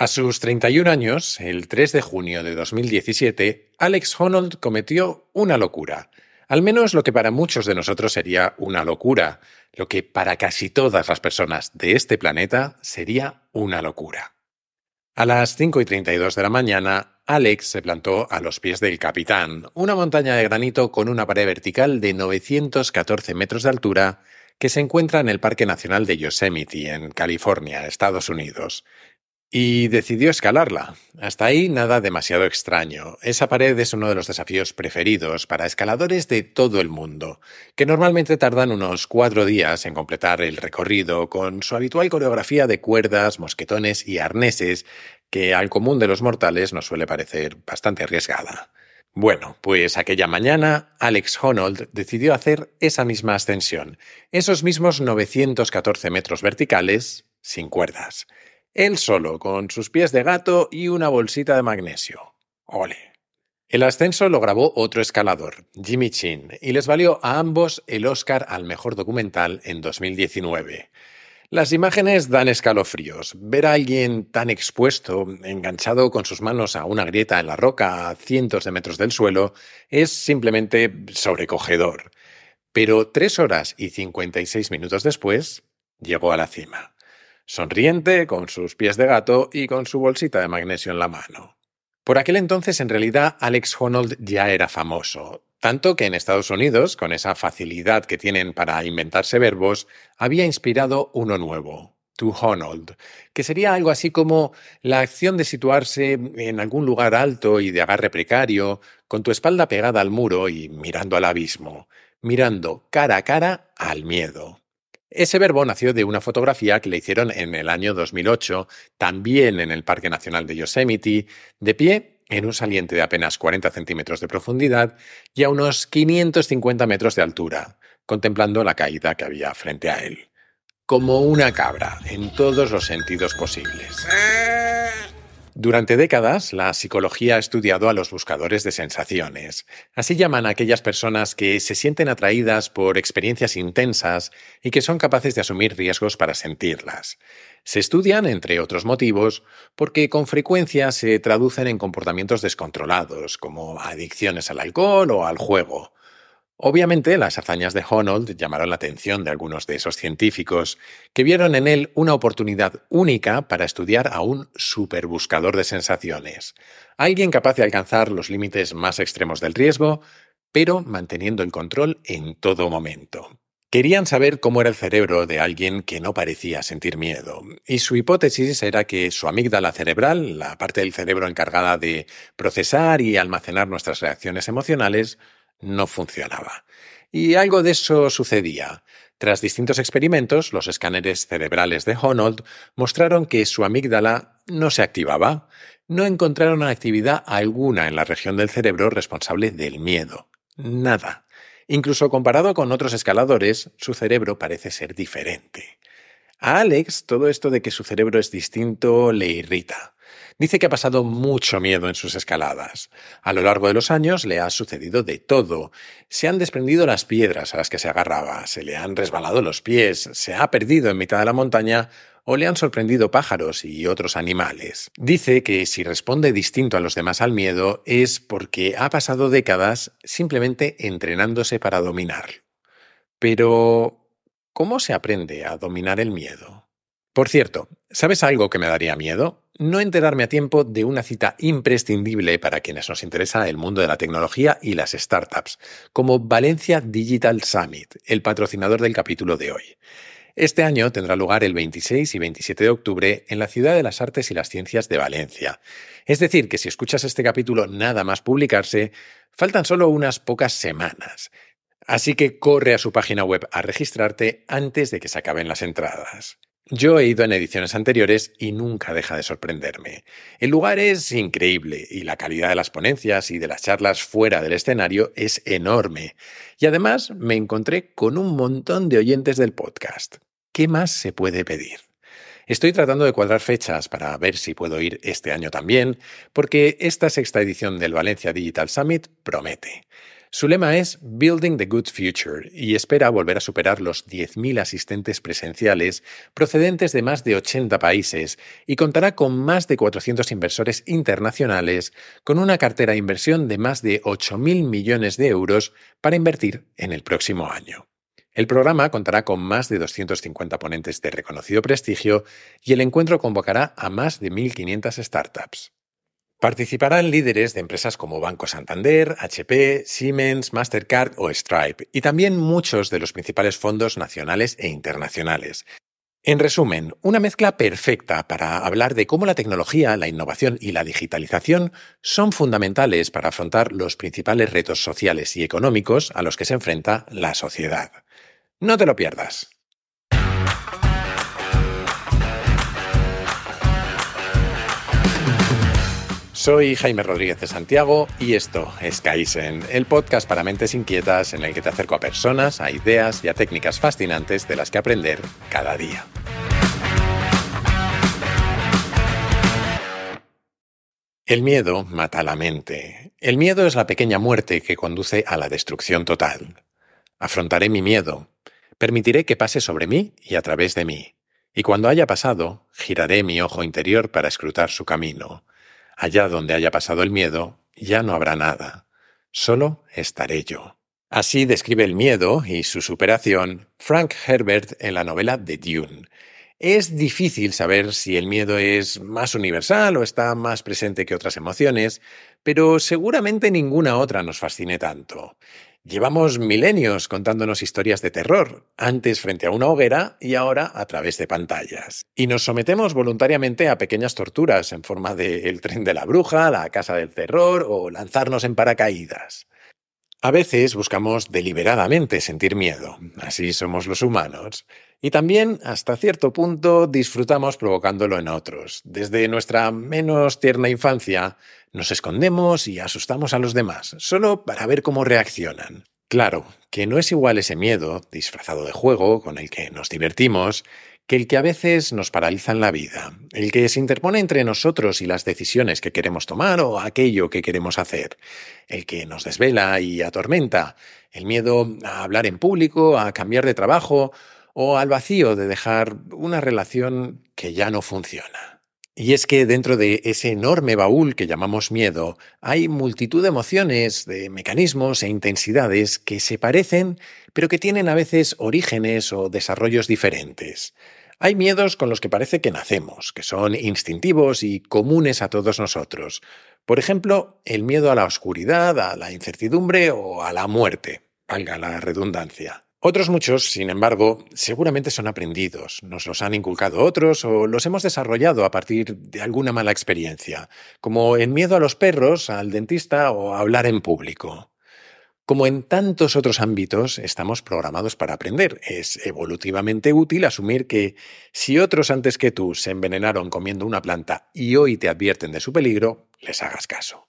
A sus 31 años, el 3 de junio de 2017, Alex Honnold cometió una locura. Al menos lo que para muchos de nosotros sería una locura, lo que para casi todas las personas de este planeta sería una locura. A las 5 y 32 de la mañana, Alex se plantó a los pies del Capitán, una montaña de granito con una pared vertical de 914 metros de altura que se encuentra en el Parque Nacional de Yosemite, en California, Estados Unidos y decidió escalarla. Hasta ahí nada demasiado extraño. Esa pared es uno de los desafíos preferidos para escaladores de todo el mundo, que normalmente tardan unos cuatro días en completar el recorrido con su habitual coreografía de cuerdas, mosquetones y arneses, que al común de los mortales nos suele parecer bastante arriesgada. Bueno, pues aquella mañana Alex Honnold decidió hacer esa misma ascensión, esos mismos 914 metros verticales, sin cuerdas. Él solo, con sus pies de gato y una bolsita de magnesio. Ole. El ascenso lo grabó otro escalador, Jimmy Chin, y les valió a ambos el Oscar al mejor documental en 2019. Las imágenes dan escalofríos. Ver a alguien tan expuesto, enganchado con sus manos a una grieta en la roca a cientos de metros del suelo, es simplemente sobrecogedor. Pero tres horas y 56 minutos después, llegó a la cima sonriente, con sus pies de gato y con su bolsita de magnesio en la mano. Por aquel entonces, en realidad, Alex Honnold ya era famoso, tanto que en Estados Unidos, con esa facilidad que tienen para inventarse verbos, había inspirado uno nuevo, to Honnold, que sería algo así como la acción de situarse en algún lugar alto y de agarre precario, con tu espalda pegada al muro y mirando al abismo, mirando cara a cara al miedo. Ese verbo nació de una fotografía que le hicieron en el año 2008, también en el Parque Nacional de Yosemite, de pie en un saliente de apenas 40 centímetros de profundidad y a unos 550 metros de altura, contemplando la caída que había frente a él. Como una cabra, en todos los sentidos posibles. Durante décadas, la psicología ha estudiado a los buscadores de sensaciones. Así llaman a aquellas personas que se sienten atraídas por experiencias intensas y que son capaces de asumir riesgos para sentirlas. Se estudian, entre otros motivos, porque con frecuencia se traducen en comportamientos descontrolados, como adicciones al alcohol o al juego. Obviamente, las hazañas de Honnold llamaron la atención de algunos de esos científicos, que vieron en él una oportunidad única para estudiar a un superbuscador de sensaciones, alguien capaz de alcanzar los límites más extremos del riesgo, pero manteniendo el control en todo momento. Querían saber cómo era el cerebro de alguien que no parecía sentir miedo, y su hipótesis era que su amígdala cerebral, la parte del cerebro encargada de procesar y almacenar nuestras reacciones emocionales, no funcionaba. Y algo de eso sucedía. Tras distintos experimentos, los escáneres cerebrales de Honnold mostraron que su amígdala no se activaba. No encontraron actividad alguna en la región del cerebro responsable del miedo. Nada. Incluso comparado con otros escaladores, su cerebro parece ser diferente. A Alex todo esto de que su cerebro es distinto le irrita. Dice que ha pasado mucho miedo en sus escaladas. A lo largo de los años le ha sucedido de todo. Se han desprendido las piedras a las que se agarraba, se le han resbalado los pies, se ha perdido en mitad de la montaña o le han sorprendido pájaros y otros animales. Dice que si responde distinto a los demás al miedo es porque ha pasado décadas simplemente entrenándose para dominar. Pero, ¿cómo se aprende a dominar el miedo? Por cierto, ¿sabes algo que me daría miedo? no enterarme a tiempo de una cita imprescindible para quienes nos interesa el mundo de la tecnología y las startups, como Valencia Digital Summit, el patrocinador del capítulo de hoy. Este año tendrá lugar el 26 y 27 de octubre en la Ciudad de las Artes y las Ciencias de Valencia. Es decir, que si escuchas este capítulo nada más publicarse, faltan solo unas pocas semanas. Así que corre a su página web a registrarte antes de que se acaben las entradas. Yo he ido en ediciones anteriores y nunca deja de sorprenderme. El lugar es increíble y la calidad de las ponencias y de las charlas fuera del escenario es enorme. Y además me encontré con un montón de oyentes del podcast. ¿Qué más se puede pedir? Estoy tratando de cuadrar fechas para ver si puedo ir este año también, porque esta sexta edición del Valencia Digital Summit promete. Su lema es Building the Good Future y espera volver a superar los 10.000 asistentes presenciales procedentes de más de 80 países y contará con más de 400 inversores internacionales con una cartera de inversión de más de 8.000 millones de euros para invertir en el próximo año. El programa contará con más de 250 ponentes de reconocido prestigio y el encuentro convocará a más de 1.500 startups. Participarán líderes de empresas como Banco Santander, HP, Siemens, Mastercard o Stripe, y también muchos de los principales fondos nacionales e internacionales. En resumen, una mezcla perfecta para hablar de cómo la tecnología, la innovación y la digitalización son fundamentales para afrontar los principales retos sociales y económicos a los que se enfrenta la sociedad. No te lo pierdas. Soy Jaime Rodríguez de Santiago y esto es Kaizen, el podcast para mentes inquietas en el que te acerco a personas, a ideas y a técnicas fascinantes de las que aprender cada día. El miedo mata la mente. El miedo es la pequeña muerte que conduce a la destrucción total. Afrontaré mi miedo, Permitiré que pase sobre mí y a través de mí, y cuando haya pasado, giraré mi ojo interior para escrutar su camino. Allá donde haya pasado el miedo, ya no habrá nada, solo estaré yo. Así describe el miedo y su superación Frank Herbert en la novela The Dune. Es difícil saber si el miedo es más universal o está más presente que otras emociones, pero seguramente ninguna otra nos fascine tanto. Llevamos milenios contándonos historias de terror, antes frente a una hoguera y ahora a través de pantallas. Y nos sometemos voluntariamente a pequeñas torturas en forma de el tren de la bruja, la casa del terror o lanzarnos en paracaídas. A veces buscamos deliberadamente sentir miedo, así somos los humanos, y también, hasta cierto punto, disfrutamos provocándolo en otros. Desde nuestra menos tierna infancia, nos escondemos y asustamos a los demás, solo para ver cómo reaccionan. Claro, que no es igual ese miedo, disfrazado de juego, con el que nos divertimos, que el que a veces nos paraliza en la vida, el que se interpone entre nosotros y las decisiones que queremos tomar o aquello que queremos hacer, el que nos desvela y atormenta, el miedo a hablar en público, a cambiar de trabajo o al vacío de dejar una relación que ya no funciona. Y es que dentro de ese enorme baúl que llamamos miedo hay multitud de emociones, de mecanismos e intensidades que se parecen, pero que tienen a veces orígenes o desarrollos diferentes. Hay miedos con los que parece que nacemos, que son instintivos y comunes a todos nosotros. Por ejemplo, el miedo a la oscuridad, a la incertidumbre o a la muerte, valga la redundancia. Otros muchos, sin embargo, seguramente son aprendidos, nos los han inculcado otros o los hemos desarrollado a partir de alguna mala experiencia, como el miedo a los perros, al dentista o a hablar en público. Como en tantos otros ámbitos, estamos programados para aprender. Es evolutivamente útil asumir que si otros antes que tú se envenenaron comiendo una planta y hoy te advierten de su peligro, les hagas caso.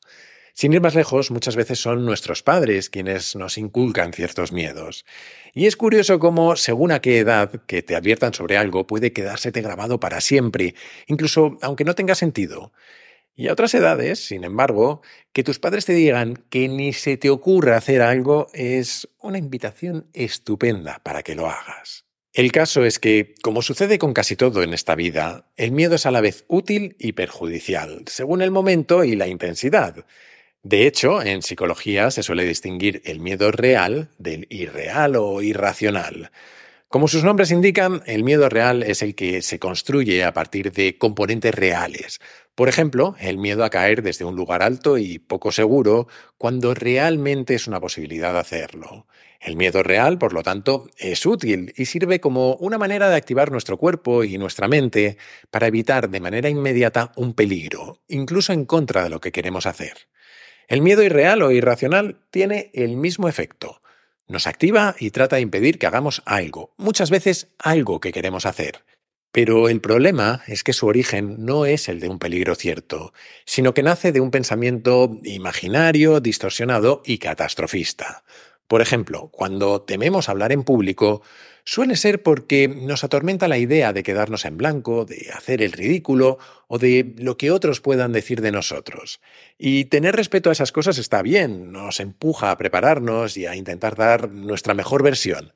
Sin ir más lejos, muchas veces son nuestros padres quienes nos inculcan ciertos miedos. Y es curioso cómo, según a qué edad que te adviertan sobre algo, puede quedársete grabado para siempre, incluso aunque no tenga sentido. Y a otras edades, sin embargo, que tus padres te digan que ni se te ocurra hacer algo es una invitación estupenda para que lo hagas. El caso es que, como sucede con casi todo en esta vida, el miedo es a la vez útil y perjudicial, según el momento y la intensidad. De hecho, en psicología se suele distinguir el miedo real del irreal o irracional. Como sus nombres indican, el miedo real es el que se construye a partir de componentes reales. Por ejemplo, el miedo a caer desde un lugar alto y poco seguro cuando realmente es una posibilidad hacerlo. El miedo real, por lo tanto, es útil y sirve como una manera de activar nuestro cuerpo y nuestra mente para evitar de manera inmediata un peligro, incluso en contra de lo que queremos hacer. El miedo irreal o irracional tiene el mismo efecto. Nos activa y trata de impedir que hagamos algo, muchas veces algo que queremos hacer. Pero el problema es que su origen no es el de un peligro cierto, sino que nace de un pensamiento imaginario, distorsionado y catastrofista. Por ejemplo, cuando tememos hablar en público, suele ser porque nos atormenta la idea de quedarnos en blanco, de hacer el ridículo o de lo que otros puedan decir de nosotros. Y tener respeto a esas cosas está bien, nos empuja a prepararnos y a intentar dar nuestra mejor versión.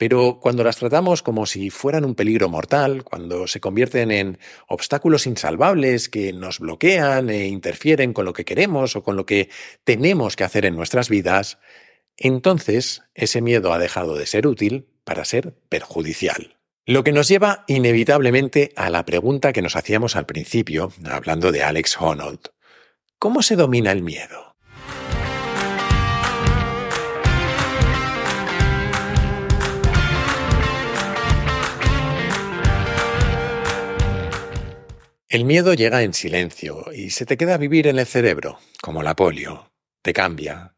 Pero cuando las tratamos como si fueran un peligro mortal, cuando se convierten en obstáculos insalvables que nos bloquean e interfieren con lo que queremos o con lo que tenemos que hacer en nuestras vidas, entonces ese miedo ha dejado de ser útil para ser perjudicial. Lo que nos lleva inevitablemente a la pregunta que nos hacíamos al principio, hablando de Alex Honnold. ¿Cómo se domina el miedo? El miedo llega en silencio y se te queda vivir en el cerebro, como la polio. Te cambia,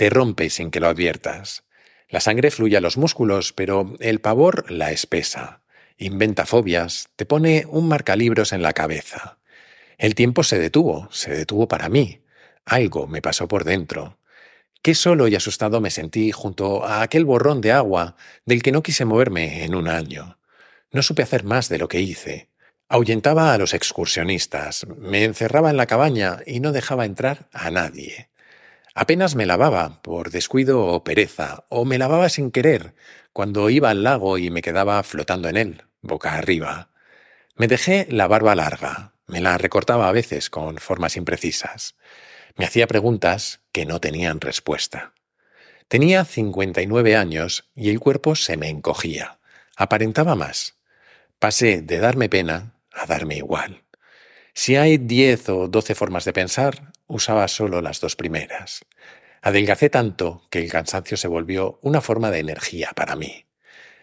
te rompe sin que lo adviertas. La sangre fluye a los músculos, pero el pavor la espesa. Inventa fobias, te pone un marcalibros en la cabeza. El tiempo se detuvo, se detuvo para mí. Algo me pasó por dentro. Qué solo y asustado me sentí junto a aquel borrón de agua del que no quise moverme en un año. No supe hacer más de lo que hice. Ahuyentaba a los excursionistas, me encerraba en la cabaña y no dejaba entrar a nadie. Apenas me lavaba por descuido o pereza, o me lavaba sin querer cuando iba al lago y me quedaba flotando en él, boca arriba. Me dejé la barba larga, me la recortaba a veces con formas imprecisas. Me hacía preguntas que no tenían respuesta. Tenía 59 años y el cuerpo se me encogía. Aparentaba más. Pasé de darme pena a darme igual. Si hay diez o doce formas de pensar, usaba solo las dos primeras. Adelgacé tanto que el cansancio se volvió una forma de energía para mí.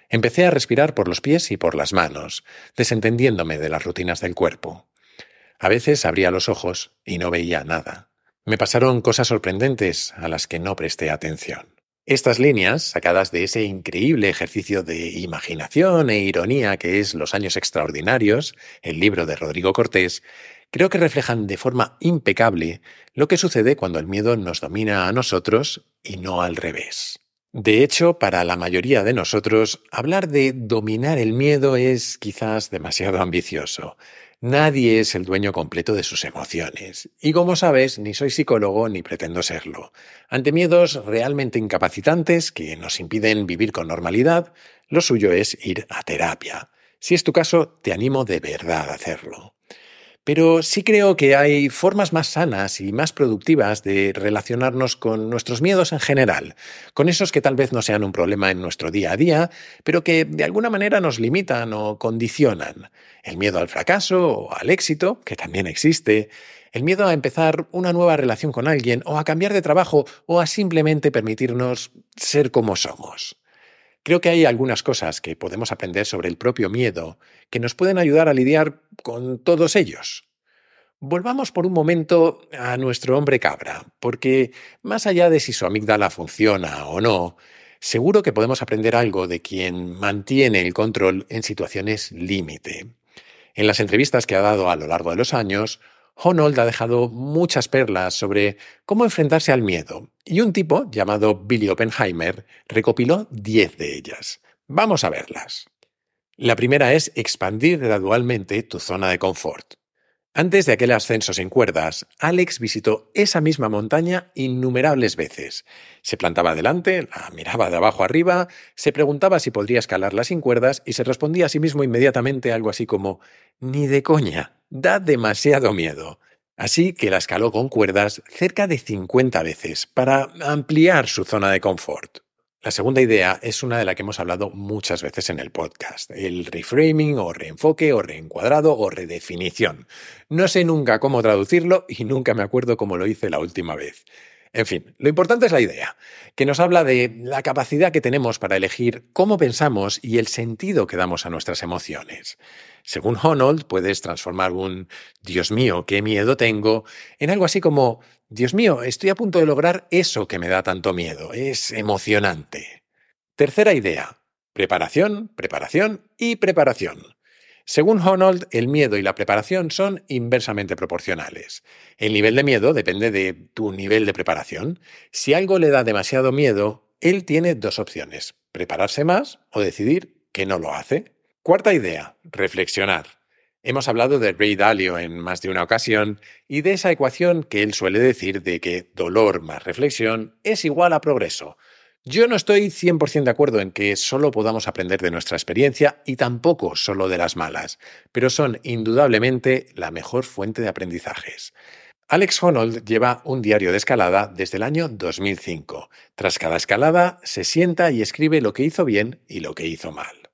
Empecé a respirar por los pies y por las manos, desentendiéndome de las rutinas del cuerpo. A veces abría los ojos y no veía nada. Me pasaron cosas sorprendentes a las que no presté atención. Estas líneas, sacadas de ese increíble ejercicio de imaginación e ironía que es Los años extraordinarios, el libro de Rodrigo Cortés, creo que reflejan de forma impecable lo que sucede cuando el miedo nos domina a nosotros y no al revés. De hecho, para la mayoría de nosotros, hablar de dominar el miedo es quizás demasiado ambicioso. Nadie es el dueño completo de sus emociones. Y como sabes, ni soy psicólogo ni pretendo serlo. Ante miedos realmente incapacitantes que nos impiden vivir con normalidad, lo suyo es ir a terapia. Si es tu caso, te animo de verdad a hacerlo. Pero sí creo que hay formas más sanas y más productivas de relacionarnos con nuestros miedos en general, con esos que tal vez no sean un problema en nuestro día a día, pero que de alguna manera nos limitan o condicionan. El miedo al fracaso o al éxito, que también existe, el miedo a empezar una nueva relación con alguien o a cambiar de trabajo o a simplemente permitirnos ser como somos. Creo que hay algunas cosas que podemos aprender sobre el propio miedo que nos pueden ayudar a lidiar con todos ellos. Volvamos por un momento a nuestro hombre cabra, porque más allá de si su amígdala funciona o no, seguro que podemos aprender algo de quien mantiene el control en situaciones límite. En las entrevistas que ha dado a lo largo de los años, Honold ha dejado muchas perlas sobre cómo enfrentarse al miedo, y un tipo llamado Billy Oppenheimer recopiló 10 de ellas. Vamos a verlas. La primera es expandir gradualmente tu zona de confort. Antes de aquel ascenso sin cuerdas, Alex visitó esa misma montaña innumerables veces. Se plantaba delante, la miraba de abajo arriba, se preguntaba si podría escalarla sin cuerdas y se respondía a sí mismo inmediatamente algo así como ni de coña, da demasiado miedo. Así que la escaló con cuerdas cerca de 50 veces para ampliar su zona de confort. La segunda idea es una de la que hemos hablado muchas veces en el podcast, el reframing o reenfoque o reencuadrado o redefinición. No sé nunca cómo traducirlo y nunca me acuerdo cómo lo hice la última vez. En fin, lo importante es la idea, que nos habla de la capacidad que tenemos para elegir cómo pensamos y el sentido que damos a nuestras emociones. Según Honold, puedes transformar un Dios mío, qué miedo tengo en algo así como Dios mío, estoy a punto de lograr eso que me da tanto miedo. Es emocionante. Tercera idea. Preparación, preparación y preparación. Según Honold, el miedo y la preparación son inversamente proporcionales. El nivel de miedo depende de tu nivel de preparación. Si algo le da demasiado miedo, él tiene dos opciones, prepararse más o decidir que no lo hace. Cuarta idea, reflexionar. Hemos hablado de Ray Dalio en más de una ocasión y de esa ecuación que él suele decir de que dolor más reflexión es igual a progreso. Yo no estoy 100% de acuerdo en que solo podamos aprender de nuestra experiencia y tampoco solo de las malas, pero son indudablemente la mejor fuente de aprendizajes. Alex Honnold lleva un diario de escalada desde el año 2005. Tras cada escalada se sienta y escribe lo que hizo bien y lo que hizo mal.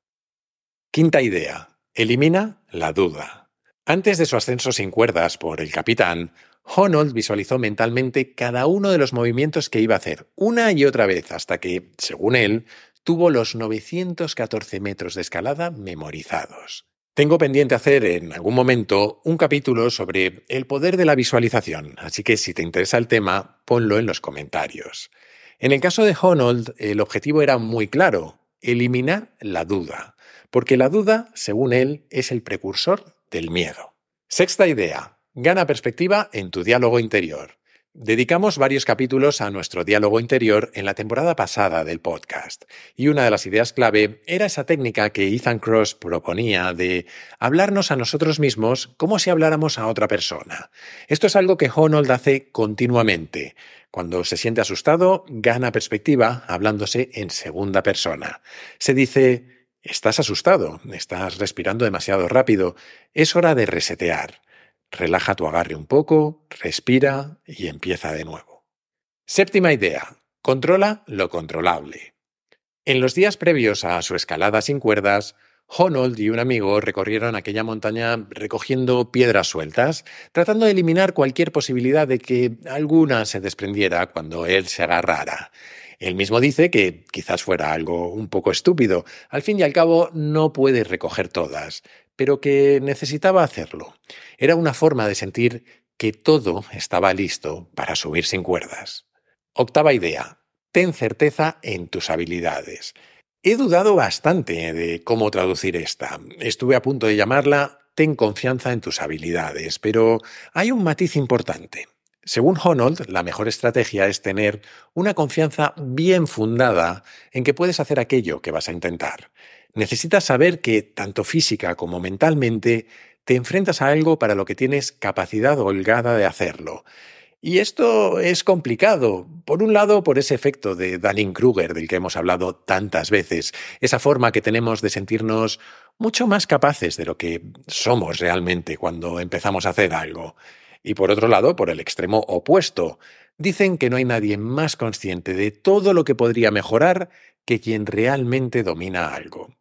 Quinta idea. Elimina la duda. Antes de su ascenso sin cuerdas por el capitán, Honnold visualizó mentalmente cada uno de los movimientos que iba a hacer, una y otra vez, hasta que, según él, tuvo los 914 metros de escalada memorizados. Tengo pendiente hacer en algún momento un capítulo sobre el poder de la visualización, así que si te interesa el tema, ponlo en los comentarios. En el caso de Honnold, el objetivo era muy claro, eliminar la duda, porque la duda, según él, es el precursor del miedo. Sexta idea, Gana perspectiva en tu diálogo interior. Dedicamos varios capítulos a nuestro diálogo interior en la temporada pasada del podcast, y una de las ideas clave era esa técnica que Ethan Cross proponía de hablarnos a nosotros mismos como si habláramos a otra persona. Esto es algo que Honnold hace continuamente. Cuando se siente asustado, gana perspectiva hablándose en segunda persona. Se dice, estás asustado, estás respirando demasiado rápido, es hora de resetear. Relaja tu agarre un poco, respira y empieza de nuevo. Séptima idea. Controla lo controlable. En los días previos a su escalada sin cuerdas, Honnold y un amigo recorrieron aquella montaña recogiendo piedras sueltas, tratando de eliminar cualquier posibilidad de que alguna se desprendiera cuando él se agarrara. Él mismo dice que quizás fuera algo un poco estúpido. Al fin y al cabo, no puede recoger todas pero que necesitaba hacerlo. Era una forma de sentir que todo estaba listo para subir sin cuerdas. Octava idea. Ten certeza en tus habilidades. He dudado bastante de cómo traducir esta. Estuve a punto de llamarla Ten confianza en tus habilidades, pero hay un matiz importante. Según Honnold, la mejor estrategia es tener una confianza bien fundada en que puedes hacer aquello que vas a intentar. Necesitas saber que, tanto física como mentalmente, te enfrentas a algo para lo que tienes capacidad holgada de hacerlo. Y esto es complicado. Por un lado, por ese efecto de Dunning-Kruger del que hemos hablado tantas veces, esa forma que tenemos de sentirnos mucho más capaces de lo que somos realmente cuando empezamos a hacer algo. Y por otro lado, por el extremo opuesto. Dicen que no hay nadie más consciente de todo lo que podría mejorar que quien realmente domina algo.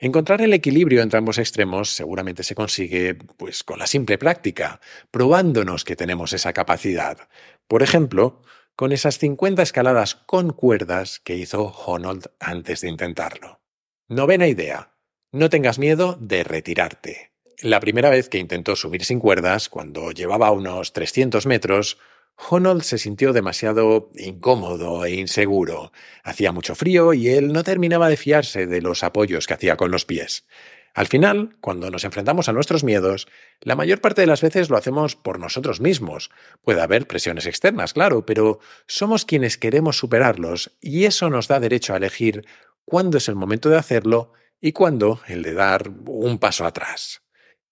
Encontrar el equilibrio entre ambos extremos seguramente se consigue pues con la simple práctica, probándonos que tenemos esa capacidad. Por ejemplo, con esas 50 escaladas con cuerdas que hizo Honnold antes de intentarlo. Novena idea. No tengas miedo de retirarte. La primera vez que intentó subir sin cuerdas, cuando llevaba unos 300 metros, Honnold se sintió demasiado incómodo e inseguro. Hacía mucho frío y él no terminaba de fiarse de los apoyos que hacía con los pies. Al final, cuando nos enfrentamos a nuestros miedos, la mayor parte de las veces lo hacemos por nosotros mismos. Puede haber presiones externas, claro, pero somos quienes queremos superarlos y eso nos da derecho a elegir cuándo es el momento de hacerlo y cuándo el de dar un paso atrás.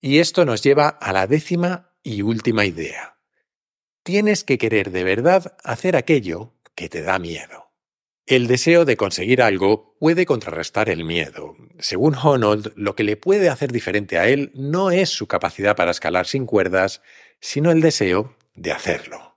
Y esto nos lleva a la décima y última idea tienes que querer de verdad hacer aquello que te da miedo. El deseo de conseguir algo puede contrarrestar el miedo. Según Honnold, lo que le puede hacer diferente a él no es su capacidad para escalar sin cuerdas, sino el deseo de hacerlo.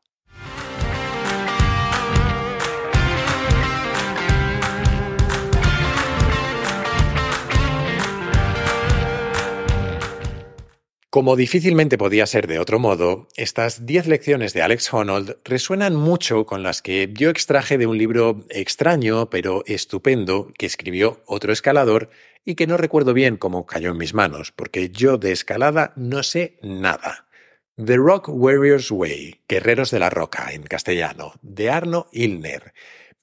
Como difícilmente podía ser de otro modo, estas 10 lecciones de Alex Honnold resuenan mucho con las que yo extraje de un libro extraño pero estupendo que escribió otro escalador y que no recuerdo bien cómo cayó en mis manos, porque yo de escalada no sé nada. The Rock Warriors Way, Guerreros de la Roca en castellano, de Arno Ilner.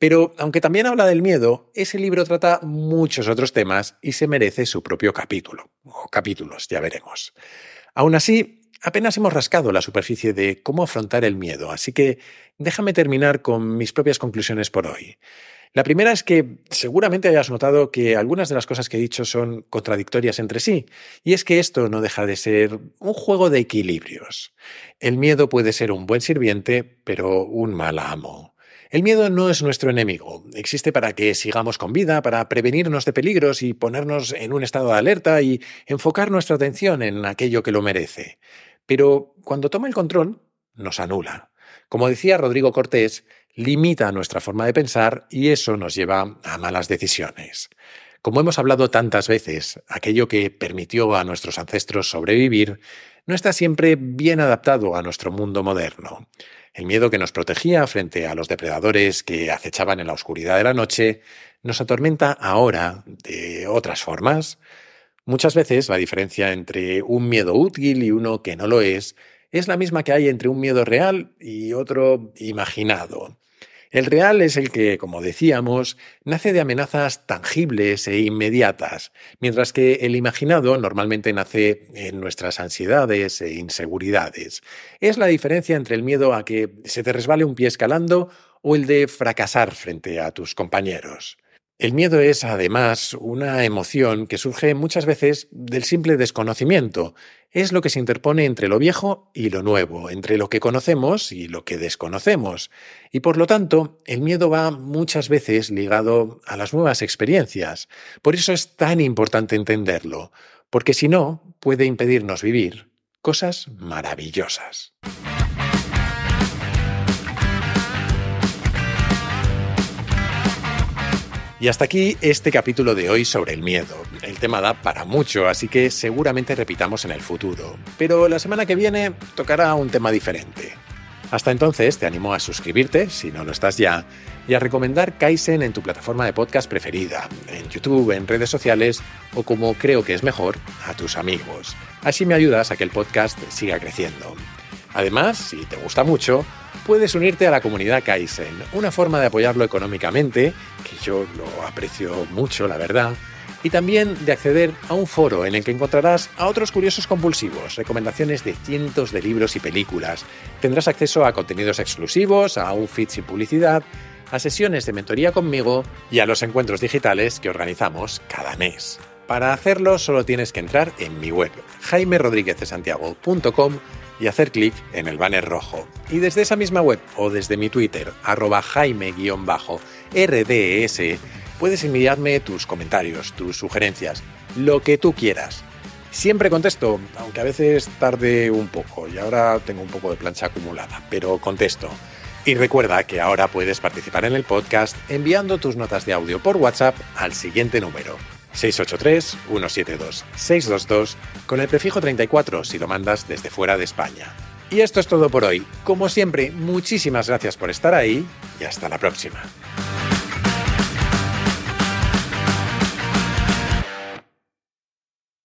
Pero aunque también habla del miedo, ese libro trata muchos otros temas y se merece su propio capítulo, o capítulos, ya veremos. Aún así, apenas hemos rascado la superficie de cómo afrontar el miedo, así que déjame terminar con mis propias conclusiones por hoy. La primera es que seguramente hayas notado que algunas de las cosas que he dicho son contradictorias entre sí, y es que esto no deja de ser un juego de equilibrios. El miedo puede ser un buen sirviente, pero un mal amo. El miedo no es nuestro enemigo, existe para que sigamos con vida, para prevenirnos de peligros y ponernos en un estado de alerta y enfocar nuestra atención en aquello que lo merece. Pero cuando toma el control, nos anula. Como decía Rodrigo Cortés, limita nuestra forma de pensar y eso nos lleva a malas decisiones. Como hemos hablado tantas veces, aquello que permitió a nuestros ancestros sobrevivir no está siempre bien adaptado a nuestro mundo moderno. El miedo que nos protegía frente a los depredadores que acechaban en la oscuridad de la noche nos atormenta ahora de otras formas. Muchas veces la diferencia entre un miedo útil y uno que no lo es es la misma que hay entre un miedo real y otro imaginado. El real es el que, como decíamos, nace de amenazas tangibles e inmediatas, mientras que el imaginado normalmente nace en nuestras ansiedades e inseguridades. Es la diferencia entre el miedo a que se te resbale un pie escalando o el de fracasar frente a tus compañeros. El miedo es, además, una emoción que surge muchas veces del simple desconocimiento. Es lo que se interpone entre lo viejo y lo nuevo, entre lo que conocemos y lo que desconocemos. Y por lo tanto, el miedo va muchas veces ligado a las nuevas experiencias. Por eso es tan importante entenderlo, porque si no, puede impedirnos vivir cosas maravillosas. Y hasta aquí este capítulo de hoy sobre el miedo. El tema da para mucho, así que seguramente repitamos en el futuro. Pero la semana que viene tocará un tema diferente. Hasta entonces te animo a suscribirte, si no lo estás ya, y a recomendar Kaizen en tu plataforma de podcast preferida, en YouTube, en redes sociales o como creo que es mejor, a tus amigos. Así me ayudas a que el podcast siga creciendo. Además, si te gusta mucho, puedes unirte a la comunidad Kaizen, una forma de apoyarlo económicamente, que yo lo aprecio mucho, la verdad, y también de acceder a un foro en el que encontrarás a otros curiosos compulsivos, recomendaciones de cientos de libros y películas. Tendrás acceso a contenidos exclusivos, a un feed sin publicidad, a sesiones de mentoría conmigo y a los encuentros digitales que organizamos cada mes. Para hacerlo solo tienes que entrar en mi web, jaimerodríguezdesantiago.com y hacer clic en el banner rojo. Y desde esa misma web o desde mi Twitter, arroba jaime-rds, puedes enviarme tus comentarios, tus sugerencias, lo que tú quieras. Siempre contesto, aunque a veces tarde un poco y ahora tengo un poco de plancha acumulada, pero contesto. Y recuerda que ahora puedes participar en el podcast enviando tus notas de audio por WhatsApp al siguiente número 683-172-622 con el prefijo 34 si lo mandas desde fuera de España. Y esto es todo por hoy. Como siempre, muchísimas gracias por estar ahí y hasta la próxima.